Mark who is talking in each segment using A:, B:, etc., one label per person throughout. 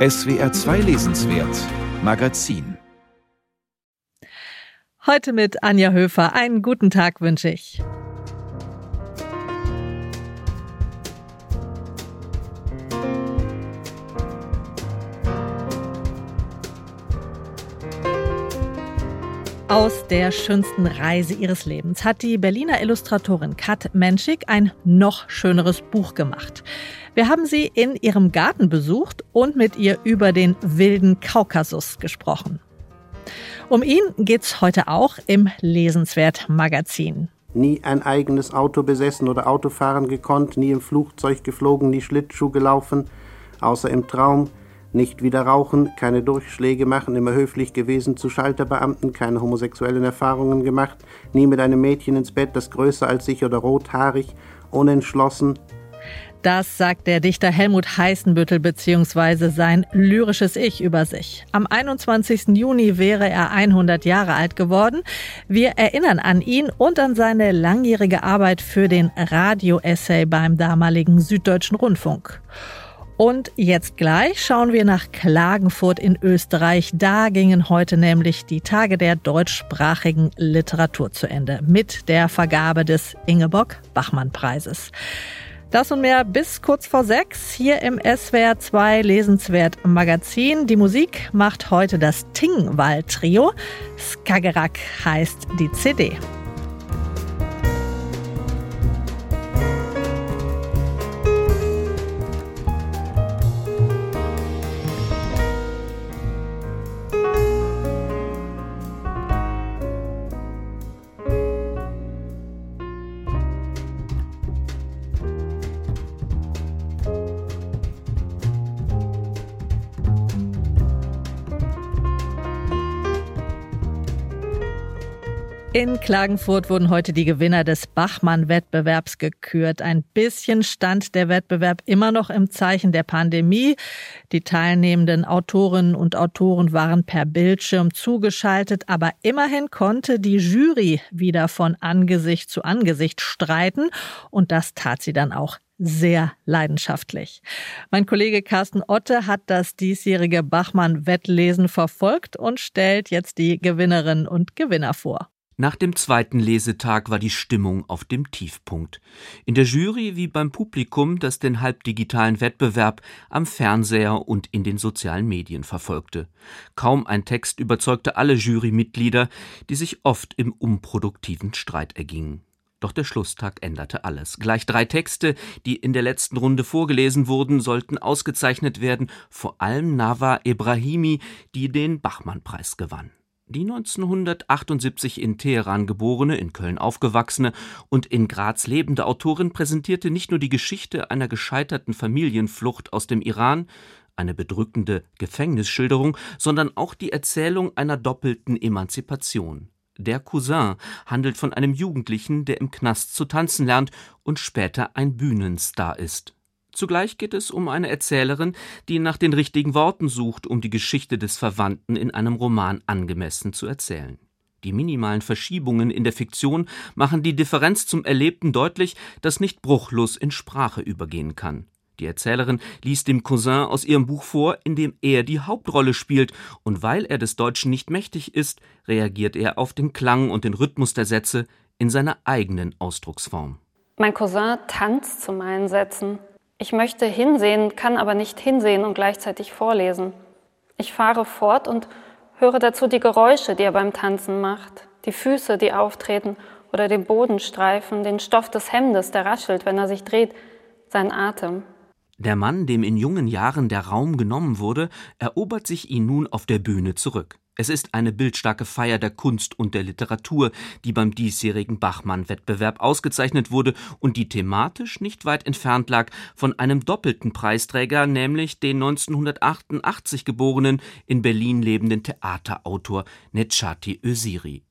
A: SWR 2 Lesenswert Magazin
B: Heute mit Anja Höfer. Einen guten Tag wünsche ich. Aus der schönsten Reise ihres Lebens hat die Berliner Illustratorin Kat Menschik ein noch schöneres Buch gemacht. Wir haben sie in ihrem Garten besucht und mit ihr über den wilden Kaukasus gesprochen. Um ihn geht's heute auch im Lesenswert Magazin.
C: Nie ein eigenes Auto besessen oder Autofahren gekonnt, nie im Flugzeug geflogen, nie Schlittschuh gelaufen, außer im Traum, nicht wieder rauchen, keine Durchschläge machen, immer höflich gewesen zu Schalterbeamten, keine homosexuellen Erfahrungen gemacht, nie mit einem Mädchen ins Bett, das größer als ich oder rothaarig, unentschlossen.
B: Das sagt der Dichter Helmut Heißenbüttel bzw. sein lyrisches Ich über sich. Am 21. Juni wäre er 100 Jahre alt geworden. Wir erinnern an ihn und an seine langjährige Arbeit für den Radio-Essay beim damaligen Süddeutschen Rundfunk. Und jetzt gleich schauen wir nach Klagenfurt in Österreich. Da gingen heute nämlich die Tage der deutschsprachigen Literatur zu Ende mit der Vergabe des Ingeborg Bachmann Preises. Das und mehr bis kurz vor sechs hier im SWR 2 Lesenswert Magazin. Die Musik macht heute das Tingwall Trio. Skagerrak heißt die CD. In Klagenfurt wurden heute die Gewinner des Bachmann-Wettbewerbs gekürt. Ein bisschen stand der Wettbewerb immer noch im Zeichen der Pandemie. Die teilnehmenden Autorinnen und Autoren waren per Bildschirm zugeschaltet, aber immerhin konnte die Jury wieder von Angesicht zu Angesicht streiten und das tat sie dann auch sehr leidenschaftlich. Mein Kollege Carsten Otte hat das diesjährige Bachmann-Wettlesen verfolgt und stellt jetzt die Gewinnerinnen und Gewinner vor.
D: Nach dem zweiten Lesetag war die Stimmung auf dem Tiefpunkt. In der Jury wie beim Publikum, das den halbdigitalen Wettbewerb am Fernseher und in den sozialen Medien verfolgte. Kaum ein Text überzeugte alle Jurymitglieder, die sich oft im unproduktiven Streit ergingen. Doch der Schlusstag änderte alles. Gleich drei Texte, die in der letzten Runde vorgelesen wurden, sollten ausgezeichnet werden, vor allem Nava Ebrahimi, die den Bachmann-Preis gewann. Die 1978 in Teheran geborene, in Köln aufgewachsene und in Graz lebende Autorin präsentierte nicht nur die Geschichte einer gescheiterten Familienflucht aus dem Iran, eine bedrückende Gefängnisschilderung, sondern auch die Erzählung einer doppelten Emanzipation. Der Cousin handelt von einem Jugendlichen, der im Knast zu tanzen lernt und später ein Bühnenstar ist. Zugleich geht es um eine Erzählerin, die nach den richtigen Worten sucht, um die Geschichte des Verwandten in einem Roman angemessen zu erzählen. Die minimalen Verschiebungen in der Fiktion machen die Differenz zum Erlebten deutlich, das nicht bruchlos in Sprache übergehen kann. Die Erzählerin liest dem Cousin aus ihrem Buch vor, in dem er die Hauptrolle spielt, und weil er des Deutschen nicht mächtig ist, reagiert er auf den Klang und den Rhythmus der Sätze in seiner eigenen Ausdrucksform.
E: Mein Cousin tanzt zu meinen Sätzen. Ich möchte hinsehen, kann aber nicht hinsehen und gleichzeitig vorlesen. Ich fahre fort und höre dazu die Geräusche, die er beim Tanzen macht, die Füße, die auftreten oder den Boden streifen, den Stoff des Hemdes, der raschelt, wenn er sich dreht, sein Atem.
D: Der Mann, dem in jungen Jahren der Raum genommen wurde, erobert sich ihn nun auf der Bühne zurück. Es ist eine bildstarke Feier der Kunst und der Literatur, die beim diesjährigen Bachmann-Wettbewerb ausgezeichnet wurde und die thematisch nicht weit entfernt lag von einem doppelten Preisträger, nämlich den 1988 geborenen, in Berlin lebenden Theaterautor Necati Öziri.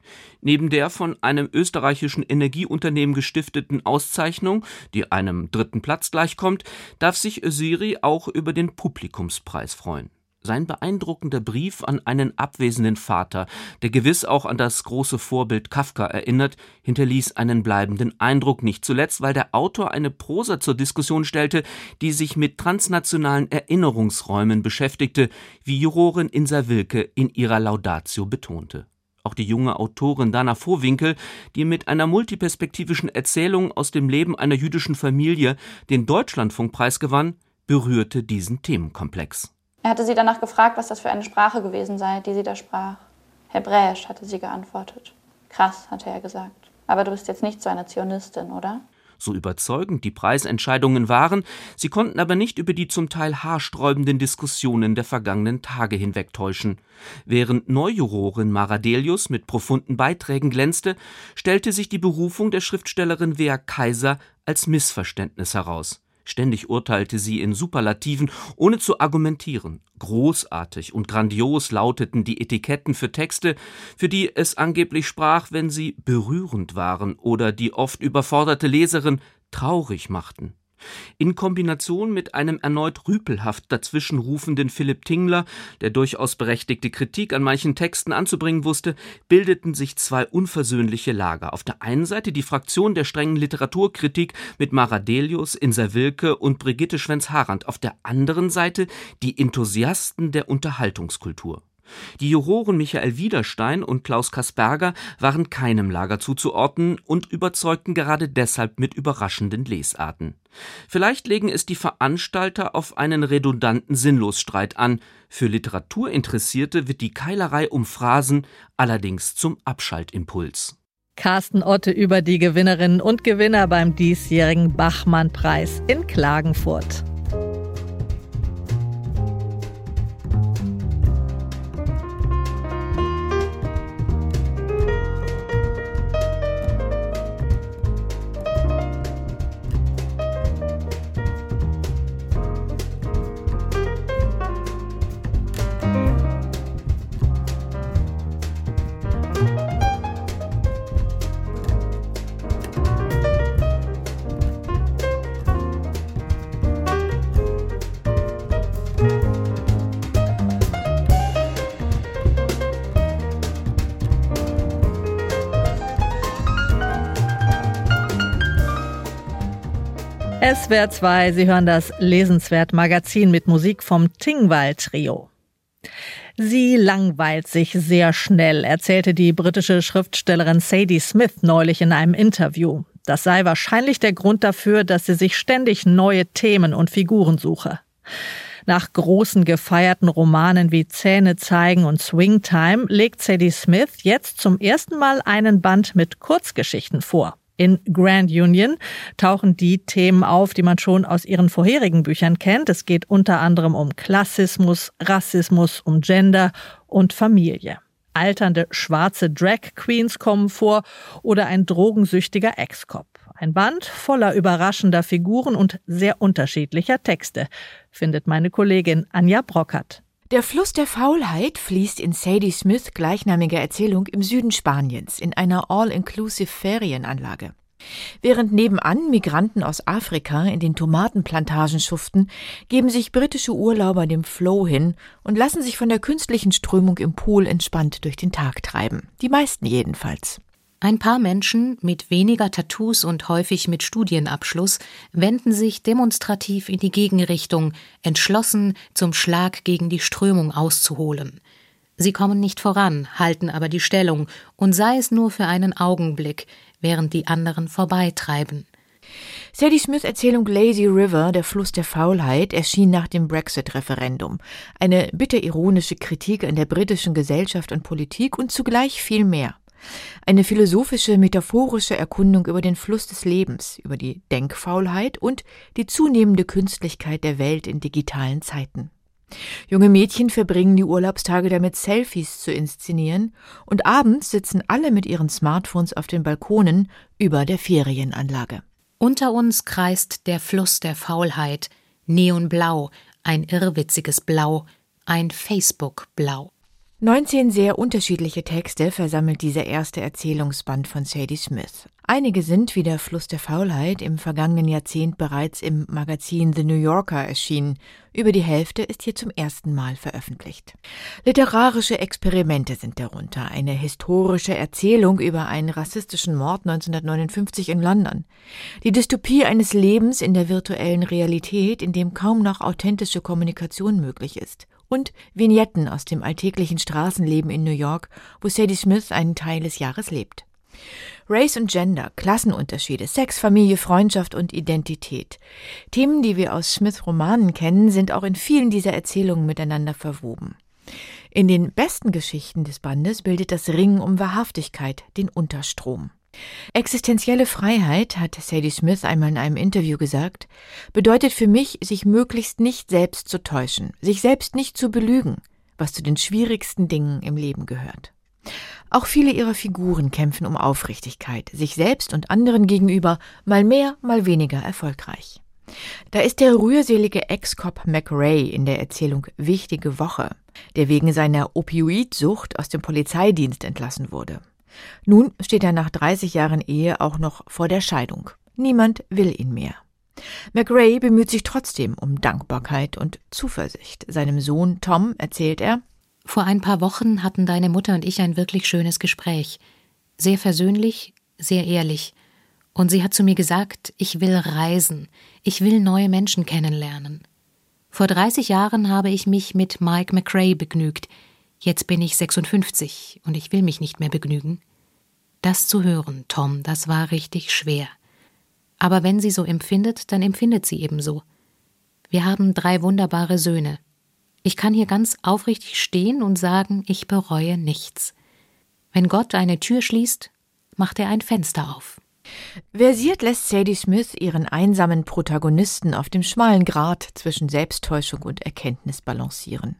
D: Neben der von einem österreichischen Energieunternehmen gestifteten Auszeichnung, die einem dritten Platz gleichkommt, darf sich Öziri auch über den Publikumspreis freuen. Sein beeindruckender Brief an einen abwesenden Vater, der gewiss auch an das große Vorbild Kafka erinnert, hinterließ einen bleibenden Eindruck, nicht zuletzt, weil der Autor eine Prosa zur Diskussion stellte, die sich mit transnationalen Erinnerungsräumen beschäftigte, wie Jurorin Insa Wilke in ihrer Laudatio betonte. Auch die junge Autorin Dana Vohwinkel, die mit einer multiperspektivischen Erzählung aus dem Leben einer jüdischen Familie den Deutschlandfunkpreis gewann, berührte diesen Themenkomplex.
F: Er hatte sie danach gefragt, was das für eine Sprache gewesen sei, die sie da sprach. Hebräisch, hatte sie geantwortet. Krass, hatte er gesagt. Aber du bist jetzt nicht so eine Zionistin, oder?
D: So überzeugend die Preisentscheidungen waren, sie konnten aber nicht über die zum Teil haarsträubenden Diskussionen der vergangenen Tage hinwegtäuschen. Während Neujurorin Maradelius mit profunden Beiträgen glänzte, stellte sich die Berufung der Schriftstellerin Wea Kaiser als Missverständnis heraus. Ständig urteilte sie in Superlativen, ohne zu argumentieren. Großartig und grandios lauteten die Etiketten für Texte, für die es angeblich sprach, wenn sie berührend waren oder die oft überforderte Leserin traurig machten. In Kombination mit einem erneut rüpelhaft dazwischenrufenden Philipp Tingler, der durchaus berechtigte Kritik an manchen Texten anzubringen wusste, bildeten sich zwei unversöhnliche Lager. Auf der einen Seite die Fraktion der strengen Literaturkritik mit Maradelius, Insa Wilke und Brigitte Schwenz-Harand, auf der anderen Seite die Enthusiasten der Unterhaltungskultur. Die Juroren Michael Wiederstein und Klaus Kasperger waren keinem Lager zuzuordnen und überzeugten gerade deshalb mit überraschenden Lesarten. Vielleicht legen es die Veranstalter auf einen redundanten Sinnlosstreit an. Für Literaturinteressierte wird die Keilerei um Phrasen allerdings zum Abschaltimpuls.
B: Carsten Otte über die Gewinnerinnen und Gewinner beim diesjährigen Bachmann-Preis in Klagenfurt. SWR 2, Sie hören das Lesenswert Magazin mit Musik vom Tingwall Trio. Sie langweilt sich sehr schnell, erzählte die britische Schriftstellerin Sadie Smith neulich in einem Interview. Das sei wahrscheinlich der Grund dafür, dass sie sich ständig neue Themen und Figuren suche. Nach großen gefeierten Romanen wie Zähne zeigen und Swing Time legt Sadie Smith jetzt zum ersten Mal einen Band mit Kurzgeschichten vor. In Grand Union tauchen die Themen auf, die man schon aus ihren vorherigen Büchern kennt. Es geht unter anderem um Klassismus, Rassismus, um Gender und Familie. Alternde schwarze Drag Queens kommen vor oder ein drogensüchtiger Ex-Cop. Ein Band voller überraschender Figuren und sehr unterschiedlicher Texte, findet meine Kollegin Anja Brockert.
G: Der Fluss der Faulheit fließt in Sadie Smith gleichnamiger Erzählung im Süden Spaniens in einer all-inclusive Ferienanlage. Während nebenan Migranten aus Afrika in den Tomatenplantagen schuften, geben sich britische Urlauber dem Flow hin und lassen sich von der künstlichen Strömung im Pool entspannt durch den Tag treiben. Die meisten jedenfalls.
H: Ein paar Menschen mit weniger Tattoos und häufig mit Studienabschluss wenden sich demonstrativ in die Gegenrichtung, entschlossen, zum Schlag gegen die Strömung auszuholen. Sie kommen nicht voran, halten aber die Stellung, und sei es nur für einen Augenblick, während die anderen vorbeitreiben.
G: Sadie Smiths Erzählung Lazy River, der Fluss der Faulheit, erschien nach dem Brexit-Referendum. Eine bitter ironische Kritik an der britischen Gesellschaft und Politik und zugleich viel mehr. Eine philosophische, metaphorische Erkundung über den Fluss des Lebens, über die Denkfaulheit und die zunehmende Künstlichkeit der Welt in digitalen Zeiten. Junge Mädchen verbringen die Urlaubstage damit, Selfies zu inszenieren, und abends sitzen alle mit ihren Smartphones auf den Balkonen über der Ferienanlage.
H: Unter uns kreist der Fluss der Faulheit, neonblau, ein irrwitziges Blau, ein Facebook-Blau.
G: 19 sehr unterschiedliche Texte versammelt dieser erste Erzählungsband von Sadie Smith. Einige sind, wie der Fluss der Faulheit, im vergangenen Jahrzehnt bereits im Magazin The New Yorker erschienen. Über die Hälfte ist hier zum ersten Mal veröffentlicht. Literarische Experimente sind darunter. Eine historische Erzählung über einen rassistischen Mord 1959 in London. Die Dystopie eines Lebens in der virtuellen Realität, in dem kaum noch authentische Kommunikation möglich ist und Vignetten aus dem alltäglichen Straßenleben in New York, wo Sadie Smith einen Teil des Jahres lebt. Race und Gender, Klassenunterschiede, Sex, Familie, Freundschaft und Identität. Themen, die wir aus Smiths Romanen kennen, sind auch in vielen dieser Erzählungen miteinander verwoben. In den besten Geschichten des Bandes bildet das Ringen um Wahrhaftigkeit den Unterstrom. Existenzielle Freiheit, hat Sadie Smith einmal in einem Interview gesagt, bedeutet für mich, sich möglichst nicht selbst zu täuschen, sich selbst nicht zu belügen, was zu den schwierigsten Dingen im Leben gehört. Auch viele ihrer Figuren kämpfen um Aufrichtigkeit, sich selbst und anderen gegenüber, mal mehr, mal weniger erfolgreich. Da ist der rührselige Ex-Cop McRae in der Erzählung Wichtige Woche, der wegen seiner Opioidsucht aus dem Polizeidienst entlassen wurde. Nun steht er nach 30 Jahren Ehe auch noch vor der Scheidung. Niemand will ihn mehr. McRae bemüht sich trotzdem um Dankbarkeit und Zuversicht. Seinem Sohn Tom erzählt er,
H: vor ein paar Wochen hatten deine Mutter und ich ein wirklich schönes Gespräch. Sehr versöhnlich, sehr ehrlich. Und sie hat zu mir gesagt, ich will reisen, ich will neue Menschen kennenlernen. Vor 30 Jahren habe ich mich mit Mike McRae begnügt. Jetzt bin ich 56 und ich will mich nicht mehr begnügen. Das zu hören, Tom, das war richtig schwer. Aber wenn sie so empfindet, dann empfindet sie ebenso. Wir haben drei wunderbare Söhne. Ich kann hier ganz aufrichtig stehen und sagen, ich bereue nichts. Wenn Gott eine Tür schließt, macht er ein Fenster auf.
G: Versiert lässt Sadie Smith ihren einsamen Protagonisten auf dem schmalen Grat zwischen Selbsttäuschung und Erkenntnis balancieren.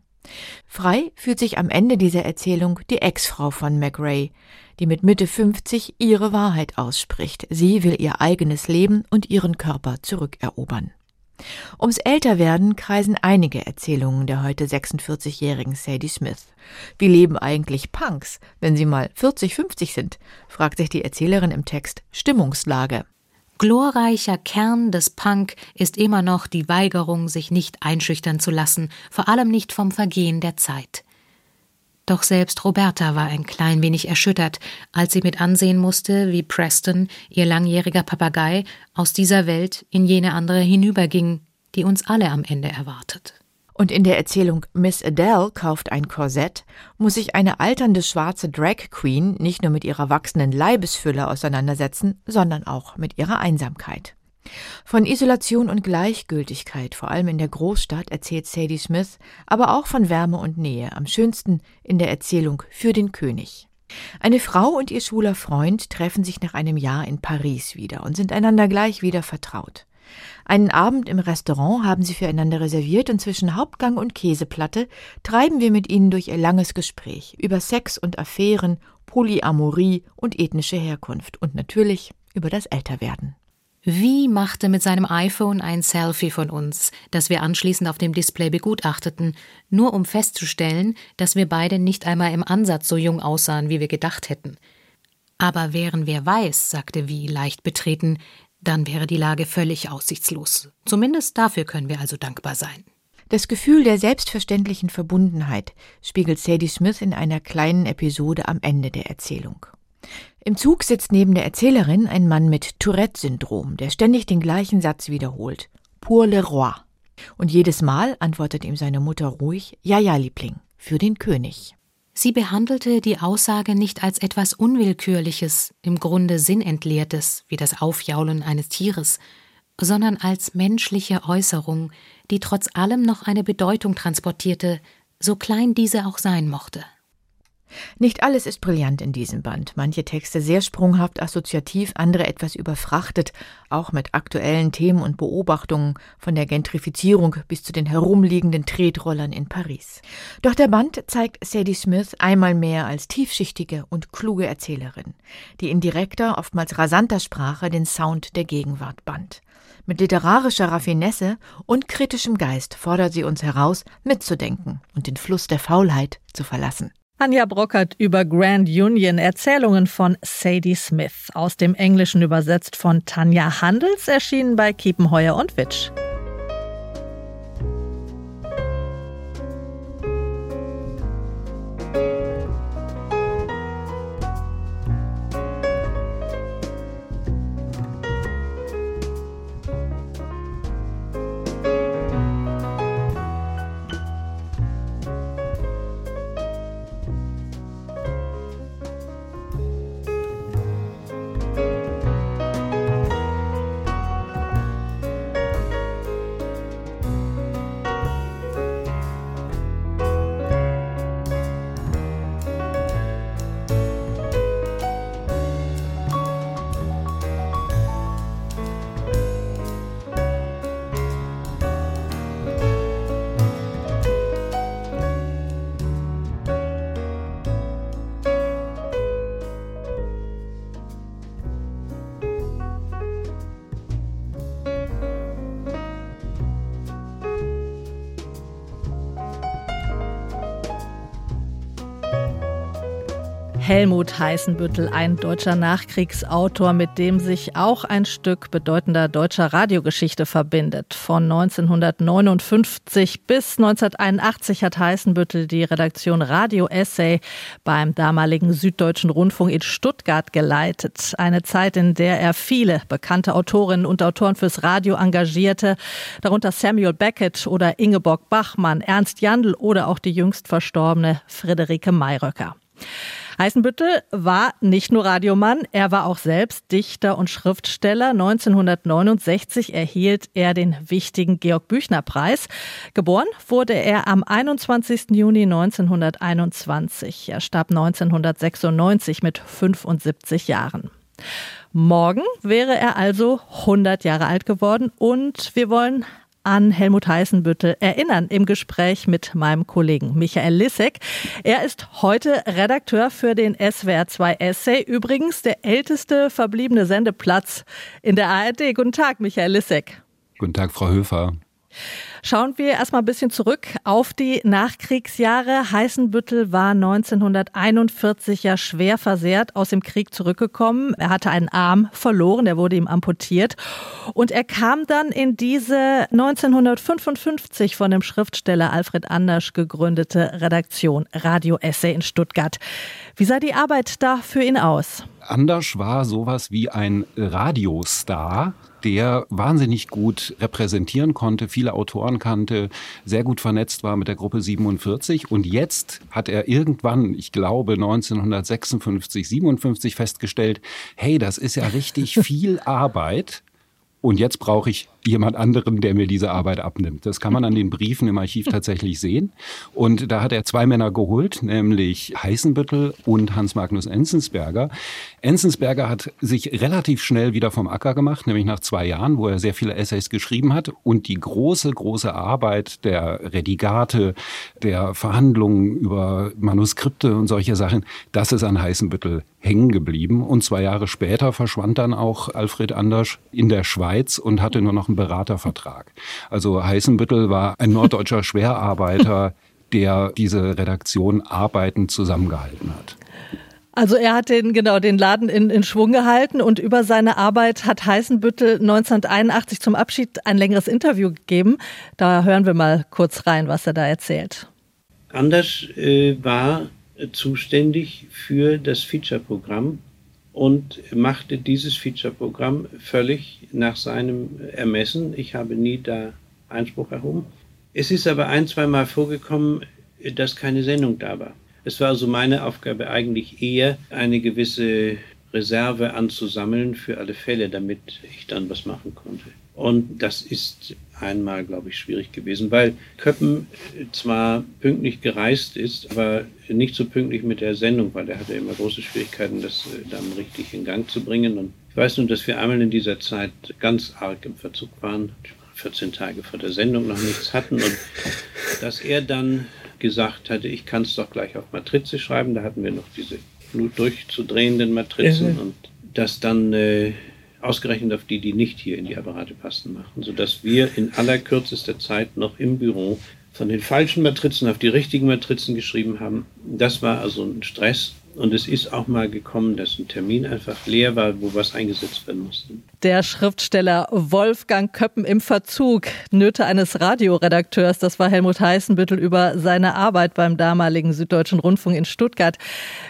G: Frei fühlt sich am Ende dieser Erzählung die Ex-Frau von McRae, die mit Mitte 50 ihre Wahrheit ausspricht. Sie will ihr eigenes Leben und ihren Körper zurückerobern. Ums Älterwerden kreisen einige Erzählungen der heute 46-jährigen Sadie Smith. Wie leben eigentlich Punks, wenn sie mal 40, 50 sind? fragt sich die Erzählerin im Text Stimmungslage.
H: Glorreicher Kern des Punk ist immer noch die Weigerung, sich nicht einschüchtern zu lassen, vor allem nicht vom Vergehen der Zeit. Doch selbst Roberta war ein klein wenig erschüttert, als sie mit ansehen musste, wie Preston, ihr langjähriger Papagei, aus dieser Welt in jene andere hinüberging, die uns alle am Ende erwartet.
G: Und in der Erzählung Miss Adele kauft ein Korsett, muss sich eine alternde schwarze Drag Queen nicht nur mit ihrer wachsenden Leibesfülle auseinandersetzen, sondern auch mit ihrer Einsamkeit. Von Isolation und Gleichgültigkeit, vor allem in der Großstadt, erzählt Sadie Smith, aber auch von Wärme und Nähe, am schönsten in der Erzählung Für den König. Eine Frau und ihr schwuler Freund treffen sich nach einem Jahr in Paris wieder und sind einander gleich wieder vertraut. Einen Abend im Restaurant haben sie füreinander reserviert und zwischen Hauptgang und Käseplatte treiben wir mit ihnen durch ihr langes Gespräch über Sex und Affären, Polyamorie und ethnische Herkunft und natürlich über das Älterwerden.
H: Wie machte mit seinem iPhone ein Selfie von uns, das wir anschließend auf dem Display begutachteten, nur um festzustellen, dass wir beide nicht einmal im Ansatz so jung aussahen, wie wir gedacht hätten. Aber wären wir weiß, sagte Wie leicht betreten, dann wäre die Lage völlig aussichtslos. Zumindest dafür können wir also dankbar sein.
G: Das Gefühl der selbstverständlichen Verbundenheit spiegelt Sadie Smith in einer kleinen Episode am Ende der Erzählung. Im Zug sitzt neben der Erzählerin ein Mann mit Tourette-Syndrom, der ständig den gleichen Satz wiederholt. Pour le roi. Und jedes Mal antwortet ihm seine Mutter ruhig, ja, ja, Liebling, für den König.
H: Sie behandelte die Aussage nicht als etwas Unwillkürliches, im Grunde sinnentleertes, wie das Aufjaulen eines Tieres, sondern als menschliche Äußerung, die trotz allem noch eine Bedeutung transportierte, so klein diese auch sein mochte.
G: Nicht alles ist brillant in diesem Band. Manche Texte sehr sprunghaft assoziativ, andere etwas überfrachtet, auch mit aktuellen Themen und Beobachtungen von der Gentrifizierung bis zu den herumliegenden Tretrollern in Paris. Doch der Band zeigt Sadie Smith einmal mehr als tiefschichtige und kluge Erzählerin, die in direkter, oftmals rasanter Sprache den Sound der Gegenwart band. Mit literarischer Raffinesse und kritischem Geist fordert sie uns heraus, mitzudenken und den Fluss der Faulheit zu verlassen.
B: Anja Brockert über Grand Union, Erzählungen von Sadie Smith, aus dem Englischen übersetzt von Tanja Handels, erschienen bei Kiepenheuer und Witsch. Helmut Heißenbüttel, ein deutscher Nachkriegsautor, mit dem sich auch ein Stück bedeutender deutscher Radiogeschichte verbindet. Von 1959 bis 1981 hat Heißenbüttel die Redaktion Radio Essay beim damaligen Süddeutschen Rundfunk in Stuttgart geleitet. Eine Zeit, in der er viele bekannte Autorinnen und Autoren fürs Radio engagierte, darunter Samuel Beckett oder Ingeborg Bachmann, Ernst Jandl oder auch die jüngst verstorbene Friederike Mayröcker. Heißenbüttel war nicht nur Radiomann, er war auch selbst Dichter und Schriftsteller. 1969 erhielt er den wichtigen Georg Büchner Preis. Geboren wurde er am 21. Juni 1921. Er starb 1996 mit 75 Jahren. Morgen wäre er also 100 Jahre alt geworden und wir wollen an Helmut Heißenbüttel erinnern im Gespräch mit meinem Kollegen Michael Lissek. Er ist heute Redakteur für den SWR 2 Essay, übrigens der älteste verbliebene Sendeplatz in der ARD. Guten Tag, Michael Lissek.
I: Guten Tag, Frau Höfer.
B: Schauen wir erstmal ein bisschen zurück auf die Nachkriegsjahre. Heißenbüttel war 1941 ja schwer versehrt aus dem Krieg zurückgekommen. Er hatte einen Arm verloren, der wurde ihm amputiert. Und er kam dann in diese 1955 von dem Schriftsteller Alfred Anders gegründete Redaktion Radio Essay in Stuttgart. Wie sah die Arbeit da für ihn aus?
I: Anders war sowas wie ein Radiostar der wahnsinnig gut repräsentieren konnte, viele Autoren kannte, sehr gut vernetzt war mit der Gruppe 47. Und jetzt hat er irgendwann, ich glaube 1956, 57 festgestellt, hey, das ist ja richtig viel Arbeit. Und jetzt brauche ich jemand anderen, der mir diese Arbeit abnimmt. Das kann man an den Briefen im Archiv tatsächlich sehen. Und da hat er zwei Männer geholt, nämlich Heißenbüttel und Hans Magnus Enzensberger. Enzensberger hat sich relativ schnell wieder vom Acker gemacht, nämlich nach zwei Jahren, wo er sehr viele Essays geschrieben hat. Und die große, große Arbeit der Redigate, der Verhandlungen über Manuskripte und solche Sachen, das ist an Heißenbüttel hängen geblieben. Und zwei Jahre später verschwand dann auch Alfred Anders in der Schweiz und hatte nur noch einen Beratervertrag. Also Heißenbüttel war ein norddeutscher Schwerarbeiter, der diese Redaktion arbeitend zusammengehalten hat.
B: Also er hat den, genau, den Laden in, in Schwung gehalten und über seine Arbeit hat Heißenbüttel 1981 zum Abschied ein längeres Interview gegeben. Da hören wir mal kurz rein, was er da erzählt.
J: Anders äh, war zuständig für das Feature-Programm und machte dieses Feature-Programm völlig nach seinem Ermessen. Ich habe nie da Einspruch erhoben. Es ist aber ein, zwei Mal vorgekommen, dass keine Sendung da war. Es war also meine Aufgabe eigentlich eher, eine gewisse Reserve anzusammeln für alle Fälle, damit ich dann was machen konnte. Und das ist einmal, glaube ich, schwierig gewesen, weil Köppen zwar pünktlich gereist ist, aber nicht so pünktlich mit der Sendung, weil er hatte immer große Schwierigkeiten, das äh, dann richtig in Gang zu bringen. Und ich weiß nur, dass wir einmal in dieser Zeit ganz arg im Verzug waren, 14 Tage vor der Sendung noch nichts hatten und dass er dann gesagt hatte, ich kann es doch gleich auf Matrize schreiben. Da hatten wir noch diese Blut durchzudrehenden Matrizen mhm. und dass dann äh, ausgerechnet auf die, die nicht hier in die Apparate passen, machen, sodass wir in allerkürzester Zeit noch im Büro von den falschen Matrizen auf die richtigen Matrizen geschrieben haben. Das war also ein Stress. Und es ist auch mal gekommen, dass ein Termin einfach leer war, wo was eingesetzt werden musste.
B: Der Schriftsteller Wolfgang Köppen im Verzug, Nöte eines Radioredakteurs, das war Helmut Heißenbüttel über seine Arbeit beim damaligen Süddeutschen Rundfunk in Stuttgart.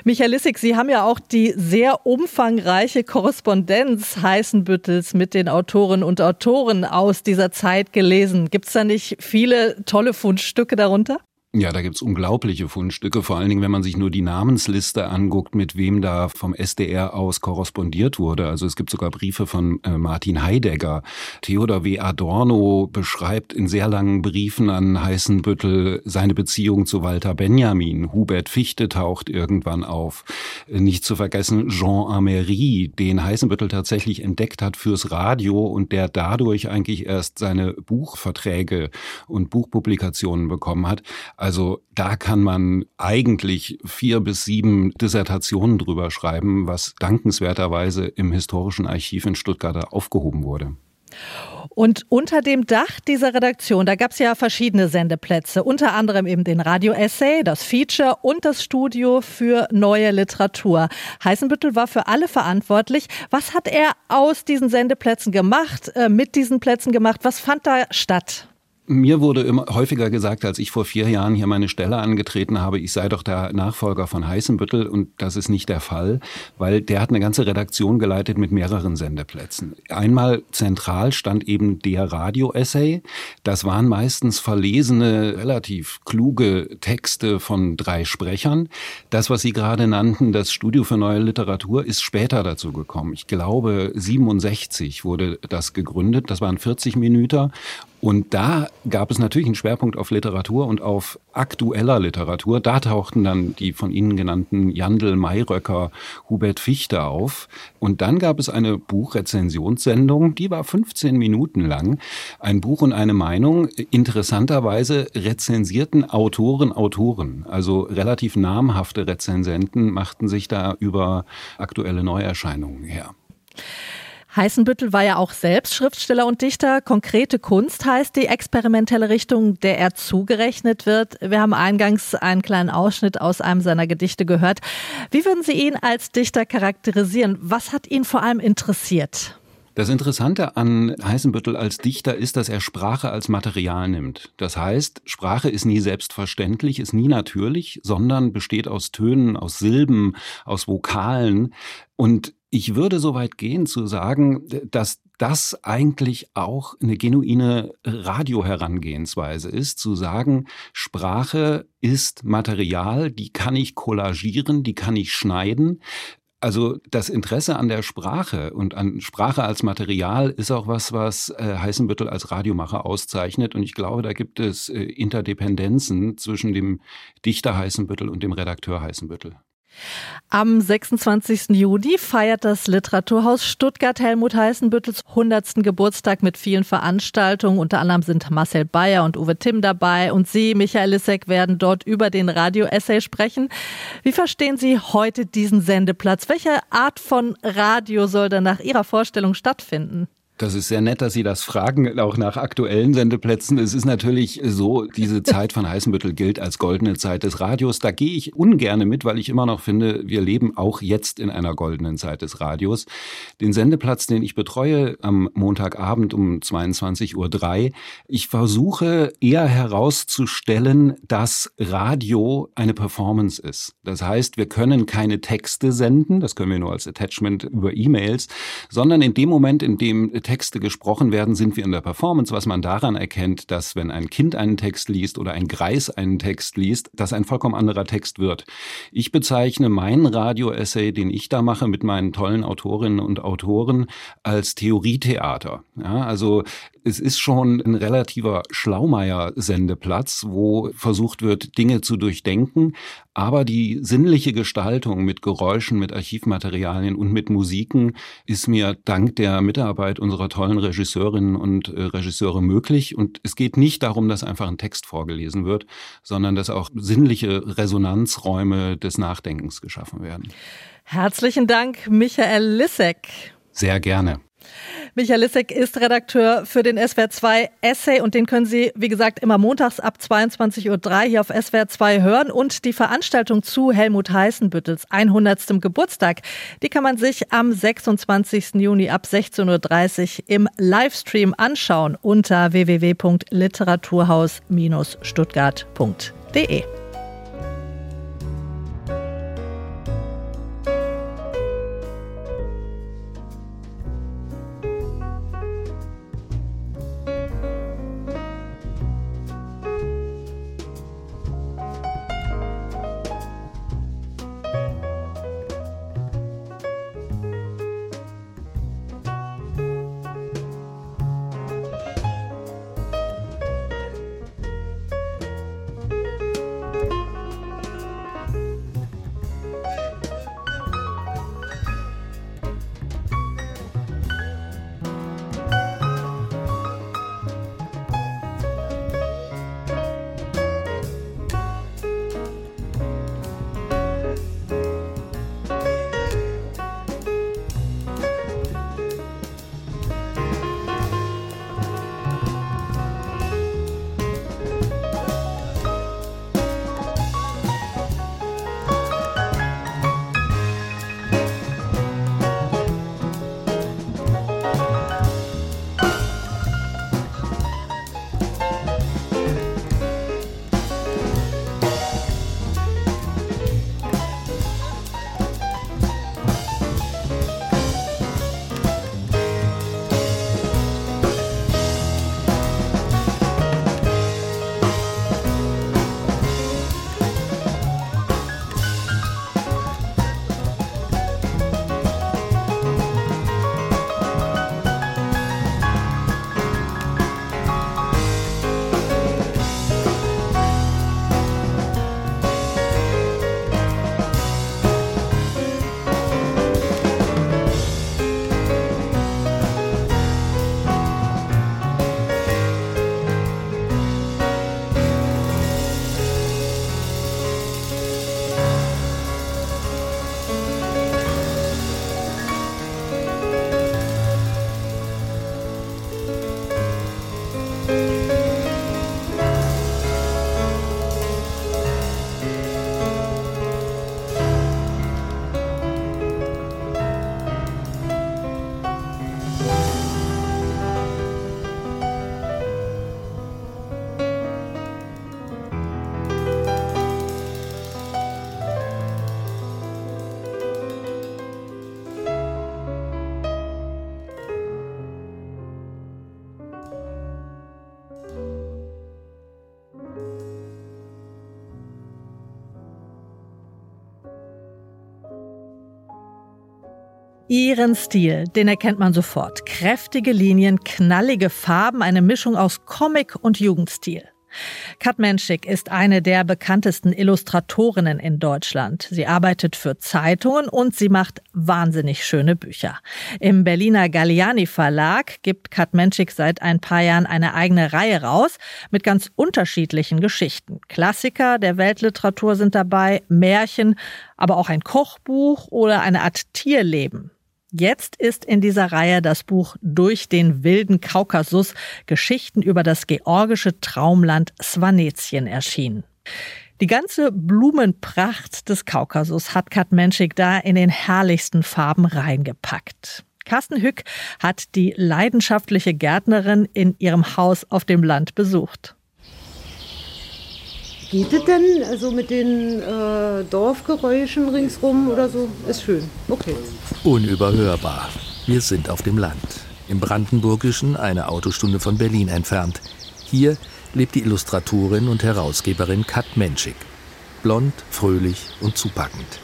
B: Michael Lissig, Sie haben ja auch die sehr umfangreiche Korrespondenz Heißenbüttels mit den Autorinnen und Autoren aus dieser Zeit gelesen. Gibt es da nicht viele tolle Fundstücke darunter?
I: Ja, da gibt's unglaubliche Fundstücke, vor allen Dingen, wenn man sich nur die Namensliste anguckt, mit wem da vom SDR aus korrespondiert wurde. Also es gibt sogar Briefe von äh, Martin Heidegger. Theodor W. Adorno beschreibt in sehr langen Briefen an Heißenbüttel seine Beziehung zu Walter Benjamin. Hubert Fichte taucht irgendwann auf. Nicht zu vergessen Jean Amery, den Heißenbüttel tatsächlich entdeckt hat fürs Radio und der dadurch eigentlich erst seine Buchverträge und Buchpublikationen bekommen hat. Also da kann man eigentlich vier bis sieben Dissertationen drüber schreiben, was dankenswerterweise im Historischen Archiv in Stuttgart aufgehoben wurde.
B: Und unter dem Dach dieser Redaktion, da gab es ja verschiedene Sendeplätze, unter anderem eben den Radio-Essay, das Feature und das Studio für neue Literatur. Heißenbüttel war für alle verantwortlich. Was hat er aus diesen Sendeplätzen gemacht, äh, mit diesen Plätzen gemacht? Was fand da statt?
I: Mir wurde immer häufiger gesagt, als ich vor vier Jahren hier meine Stelle angetreten habe, ich sei doch der Nachfolger von Heißenbüttel und das ist nicht der Fall, weil der hat eine ganze Redaktion geleitet mit mehreren Sendeplätzen. Einmal zentral stand eben der Radio-Essay. Das waren meistens verlesene, relativ kluge Texte von drei Sprechern. Das, was Sie gerade nannten, das Studio für neue Literatur, ist später dazu gekommen. Ich glaube, 67 wurde das gegründet. Das waren 40 Minuten und da gab es natürlich einen Schwerpunkt auf Literatur und auf aktueller Literatur. Da tauchten dann die von Ihnen genannten Jandl, Mayröcker, Hubert Fichte auf. Und dann gab es eine Buchrezensionssendung, die war 15 Minuten lang. Ein Buch und eine Meinung. Interessanterweise rezensierten Autoren Autoren. Also relativ namhafte Rezensenten machten sich da über aktuelle Neuerscheinungen her.
B: Heißenbüttel war ja auch selbst Schriftsteller und Dichter. Konkrete Kunst heißt die experimentelle Richtung, der er zugerechnet wird. Wir haben eingangs einen kleinen Ausschnitt aus einem seiner Gedichte gehört. Wie würden Sie ihn als Dichter charakterisieren? Was hat ihn vor allem interessiert?
I: Das Interessante an Heißenbüttel als Dichter ist, dass er Sprache als Material nimmt. Das heißt, Sprache ist nie selbstverständlich, ist nie natürlich, sondern besteht aus Tönen, aus Silben, aus Vokalen. Und ich würde so weit gehen zu sagen, dass das eigentlich auch eine genuine Radioherangehensweise ist, zu sagen, Sprache ist Material, die kann ich kollagieren, die kann ich schneiden. Also das Interesse an der Sprache und an Sprache als Material ist auch was, was äh, Heißenbüttel als Radiomacher auszeichnet. Und ich glaube, da gibt es äh, Interdependenzen zwischen dem Dichter Heißenbüttel und dem Redakteur Heißenbüttel.
B: Am 26. Juni feiert das Literaturhaus Stuttgart Helmut Heißenbüttels 100. Geburtstag mit vielen Veranstaltungen. Unter anderem sind Marcel Bayer und Uwe Timm dabei und Sie, Michael Lissek, werden dort über den Radio-Essay sprechen. Wie verstehen Sie heute diesen Sendeplatz? Welche Art von Radio soll da nach Ihrer Vorstellung stattfinden?
I: Das ist sehr nett, dass Sie das fragen, auch nach aktuellen Sendeplätzen. Es ist natürlich so, diese Zeit von Heißenbüttel gilt als goldene Zeit des Radios. Da gehe ich ungerne mit, weil ich immer noch finde, wir leben auch jetzt in einer goldenen Zeit des Radios. Den Sendeplatz, den ich betreue am Montagabend um 22.03 Uhr, ich versuche eher herauszustellen, dass Radio eine Performance ist. Das heißt, wir können keine Texte senden, das können wir nur als Attachment über E-Mails, sondern in dem Moment, in dem Texte gesprochen werden, sind wir in der Performance, was man daran erkennt, dass wenn ein Kind einen Text liest oder ein Greis einen Text liest, dass ein vollkommen anderer Text wird. Ich bezeichne meinen Radio-Essay, den ich da mache mit meinen tollen Autorinnen und Autoren, als Theorietheater. Ja, also es ist schon ein relativer Schlaumeier-Sendeplatz, wo versucht wird, Dinge zu durchdenken, aber die sinnliche Gestaltung mit Geräuschen, mit Archivmaterialien und mit Musiken ist mir dank der Mitarbeit unserer tollen Regisseurinnen und äh, Regisseure möglich. Und es geht nicht darum, dass einfach ein Text vorgelesen wird, sondern dass auch sinnliche Resonanzräume des Nachdenkens geschaffen werden.
B: Herzlichen Dank, Michael Lissek.
I: Sehr gerne.
B: Michael Lissek ist Redakteur für den SWR 2 Essay und den können Sie, wie gesagt, immer montags ab 22.03 Uhr hier auf SWR 2 hören. Und die Veranstaltung zu Helmut Heißenbüttels 100. Geburtstag, die kann man sich am 26. Juni ab 16.30 Uhr im Livestream anschauen unter www.literaturhaus-stuttgart.de. Ihren Stil, den erkennt man sofort. Kräftige Linien, knallige Farben, eine Mischung aus Comic und Jugendstil. Kat Menschik ist eine der bekanntesten Illustratorinnen in Deutschland. Sie arbeitet für Zeitungen und sie macht wahnsinnig schöne Bücher. Im Berliner Galliani Verlag gibt Kat Menschik seit ein paar Jahren eine eigene Reihe raus mit ganz unterschiedlichen Geschichten. Klassiker der Weltliteratur sind dabei, Märchen, aber auch ein Kochbuch oder eine Art Tierleben. Jetzt ist in dieser Reihe das Buch Durch den wilden Kaukasus Geschichten über das georgische Traumland Svanetien erschienen. Die ganze Blumenpracht des Kaukasus hat Kat Menschik da in den herrlichsten Farben reingepackt. Carsten Hück hat die leidenschaftliche Gärtnerin in ihrem Haus auf dem Land besucht.
K: Geht es denn? Also mit den äh, Dorfgeräuschen ringsrum oder so? Ist schön. Okay.
A: Unüberhörbar. Wir sind auf dem Land. Im Brandenburgischen, eine Autostunde von Berlin entfernt. Hier lebt die Illustratorin und Herausgeberin Kat Menschik. Blond, fröhlich und zupackend.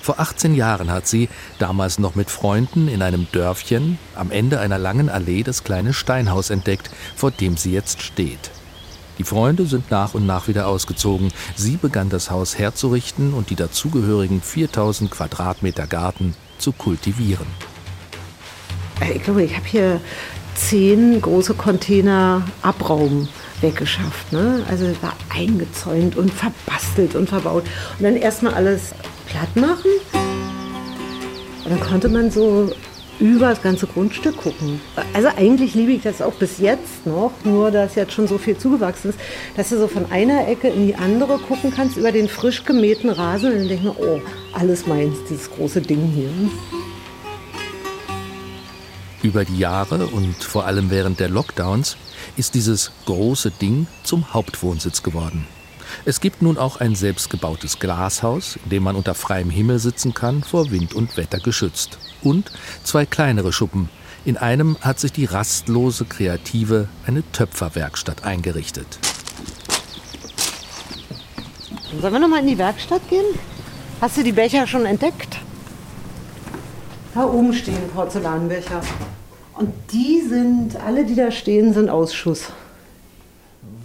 A: Vor 18 Jahren hat sie, damals noch mit Freunden, in einem Dörfchen am Ende einer langen Allee das kleine Steinhaus entdeckt, vor dem sie jetzt steht. Die Freunde sind nach und nach wieder ausgezogen. Sie begann das Haus herzurichten und die dazugehörigen 4000 Quadratmeter Garten zu kultivieren.
K: Äh, ich glaube, ich habe hier zehn große Container Abraum weggeschafft. Ne? Also war eingezäunt und verbastelt und verbaut. Und dann erstmal alles platt machen. Und dann konnte man so über das ganze Grundstück gucken. Also eigentlich liebe ich das auch bis jetzt noch, nur dass jetzt schon so viel zugewachsen ist, dass du so von einer Ecke in die andere gucken kannst über den frisch gemähten Rasen und dann denke ich mir, oh, alles meins, dieses große Ding hier.
A: Über die Jahre und vor allem während der Lockdowns ist dieses große Ding zum Hauptwohnsitz geworden. Es gibt nun auch ein selbstgebautes Glashaus, in dem man unter freiem Himmel sitzen kann, vor Wind und Wetter geschützt. Und zwei kleinere Schuppen. In einem hat sich die rastlose Kreative eine Töpferwerkstatt eingerichtet.
K: Sollen wir noch mal in die Werkstatt gehen? Hast du die Becher schon entdeckt? Da oben stehen Porzellanbecher. Und die sind, alle, die da stehen, sind Ausschuss.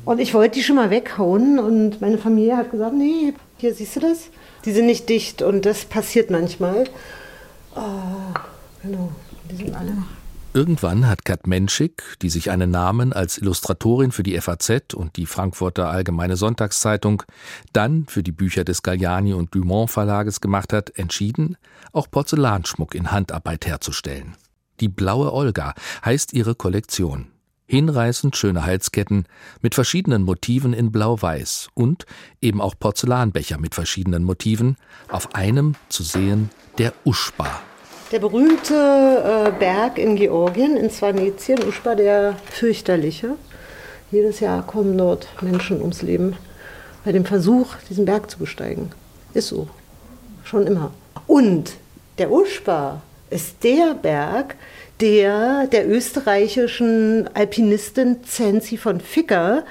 K: Und ich wollte die schon mal weghauen und meine Familie hat gesagt, nee, hier siehst du das? Die sind nicht dicht und das passiert manchmal. Oh, genau, die sind alle.
A: Irgendwann hat Kat Menschik, die sich einen Namen als Illustratorin für die FAZ und die Frankfurter Allgemeine Sonntagszeitung, dann für die Bücher des Galliani und Dumont Verlages gemacht hat, entschieden, auch Porzellanschmuck in Handarbeit herzustellen. Die blaue Olga heißt ihre Kollektion. Hinreißend schöne Halsketten mit verschiedenen Motiven in Blau-Weiß und eben auch Porzellanbecher mit verschiedenen Motiven, auf einem zu sehen der Uschba.
K: Der berühmte äh, Berg in Georgien, in Svanetien, Uschba, der fürchterliche. Jedes Jahr kommen dort Menschen ums Leben bei dem Versuch, diesen Berg zu besteigen. Ist so. Schon immer. Und der Uschba ist der Berg, der der österreichischen Alpinistin Zenzi von Ficker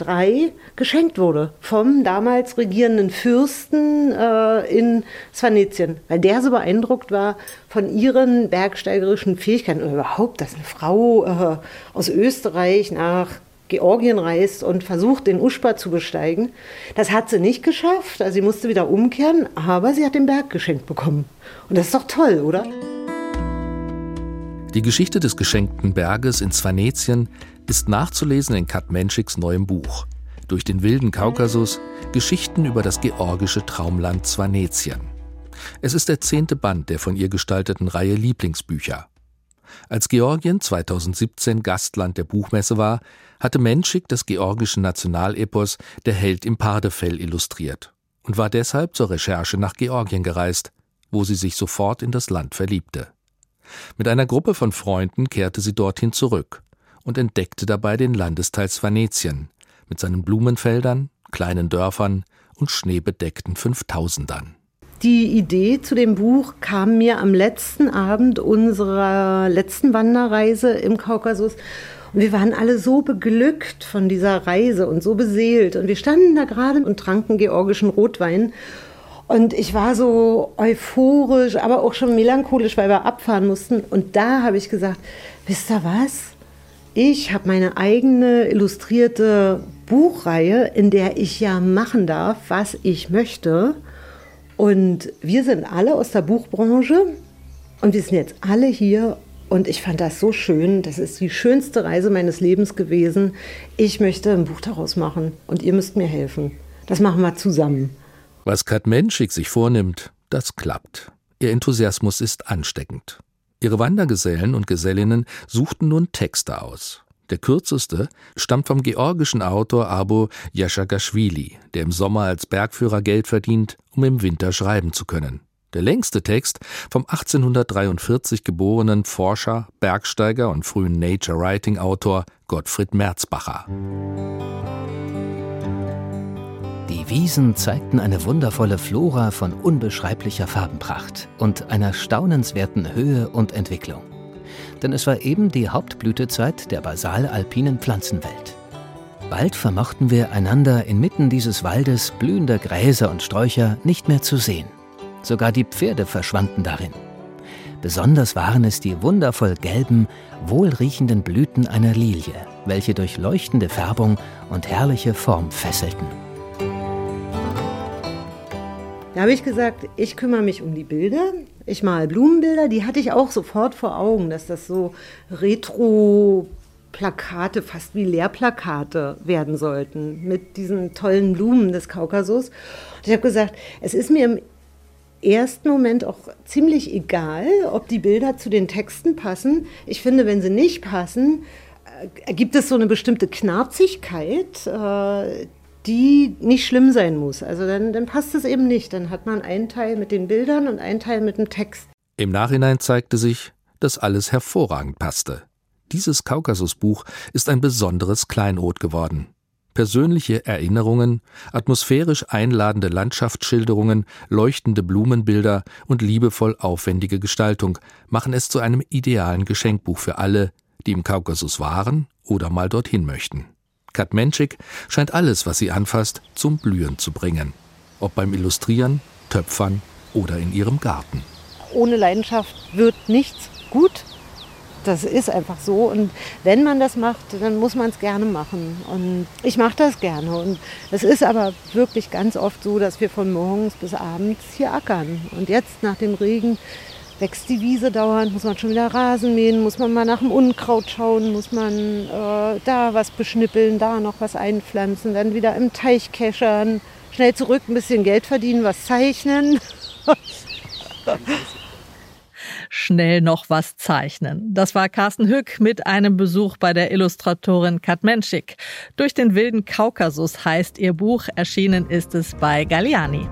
K: 1903 geschenkt wurde vom damals regierenden Fürsten äh, in Svanetien, weil der so beeindruckt war von ihren bergsteigerischen Fähigkeiten oder überhaupt, dass eine Frau äh, aus Österreich nach Georgien reist und versucht, den Uschba zu besteigen. Das hat sie nicht geschafft, also sie musste wieder umkehren, aber sie hat den Berg geschenkt bekommen. Und das ist doch toll, oder?
A: Die Geschichte des geschenkten Berges in Svanetien ist nachzulesen in Kat Menschiks neuem Buch. Durch den wilden Kaukasus Geschichten über das georgische Traumland Svanetien. Es ist der zehnte Band der von ihr gestalteten Reihe Lieblingsbücher. Als Georgien 2017 Gastland der Buchmesse war, hatte Menschik das georgische Nationalepos Der Held im Pardefell illustriert und war deshalb zur Recherche nach Georgien gereist, wo sie sich sofort in das Land verliebte. Mit einer Gruppe von Freunden kehrte sie dorthin zurück und entdeckte dabei den Landesteil Svanetien mit seinen Blumenfeldern, kleinen Dörfern und schneebedeckten Fünftausendern.
K: Die Idee zu dem Buch kam mir am letzten Abend unserer letzten Wanderreise im Kaukasus. Und wir waren alle so beglückt von dieser Reise und so beseelt. Und wir standen da gerade und tranken georgischen Rotwein. Und ich war so euphorisch, aber auch schon melancholisch, weil wir abfahren mussten. Und da habe ich gesagt, wisst ihr was? Ich habe meine eigene illustrierte Buchreihe, in der ich ja machen darf, was ich möchte. Und wir sind alle aus der Buchbranche und wir sind jetzt alle hier. Und ich fand das so schön. Das ist die schönste Reise meines Lebens gewesen. Ich möchte ein Buch daraus machen und ihr müsst mir helfen. Das machen wir zusammen.
A: Was Kat Menschik sich vornimmt, das klappt. Ihr Enthusiasmus ist ansteckend. Ihre Wandergesellen und Gesellinnen suchten nun Texte aus. Der kürzeste stammt vom georgischen Autor Abo Yashagashvili, der im Sommer als Bergführer Geld verdient, um im Winter schreiben zu können. Der längste Text vom 1843 geborenen Forscher, Bergsteiger und frühen Nature Writing Autor Gottfried Merzbacher.
L: Die Wiesen zeigten eine wundervolle Flora von unbeschreiblicher Farbenpracht und einer staunenswerten Höhe und Entwicklung. Denn es war eben die Hauptblütezeit der basalalpinen Pflanzenwelt. Bald vermochten wir einander inmitten dieses Waldes blühender Gräser und Sträucher nicht mehr zu sehen. Sogar die Pferde verschwanden darin. Besonders waren es die wundervoll gelben, wohlriechenden Blüten einer Lilie, welche durch leuchtende Färbung und herrliche Form fesselten.
K: Da habe ich gesagt, ich kümmere mich um die Bilder. Ich male Blumenbilder. Die hatte ich auch sofort vor Augen, dass das so Retro-Plakate, fast wie Lehrplakate werden sollten mit diesen tollen Blumen des Kaukasus. Und ich habe gesagt, es ist mir im ersten Moment auch ziemlich egal, ob die Bilder zu den Texten passen. Ich finde, wenn sie nicht passen, äh, gibt es so eine bestimmte Knarzigkeit, äh, die nicht schlimm sein muss. Also dann, dann passt es eben nicht. Dann hat man einen Teil mit den Bildern und einen Teil mit dem Text.
A: Im Nachhinein zeigte sich, dass alles hervorragend passte. Dieses Kaukasusbuch ist ein besonderes Kleinod geworden. Persönliche Erinnerungen, atmosphärisch einladende Landschaftsschilderungen, leuchtende Blumenbilder und liebevoll aufwendige Gestaltung machen es zu einem idealen Geschenkbuch für alle, die im Kaukasus waren oder mal dorthin möchten. Katmenschik scheint alles, was sie anfasst, zum Blühen zu bringen. Ob beim Illustrieren, Töpfern oder in ihrem Garten.
K: Ohne Leidenschaft wird nichts gut. Das ist einfach so. Und wenn man das macht, dann muss man es gerne machen. Und ich mache das gerne. Und es ist aber wirklich ganz oft so, dass wir von morgens bis abends hier ackern. Und jetzt nach dem Regen wächst die Wiese dauernd, muss man schon wieder Rasen mähen, muss man mal nach dem Unkraut schauen, muss man äh, da was beschnippeln, da noch was einpflanzen, dann wieder im Teich keschern, schnell zurück, ein bisschen Geld verdienen, was zeichnen.
B: schnell noch was zeichnen. Das war Carsten Hück mit einem Besuch bei der Illustratorin Katmenschik. Durch den wilden Kaukasus heißt ihr Buch, erschienen ist es bei Galliani.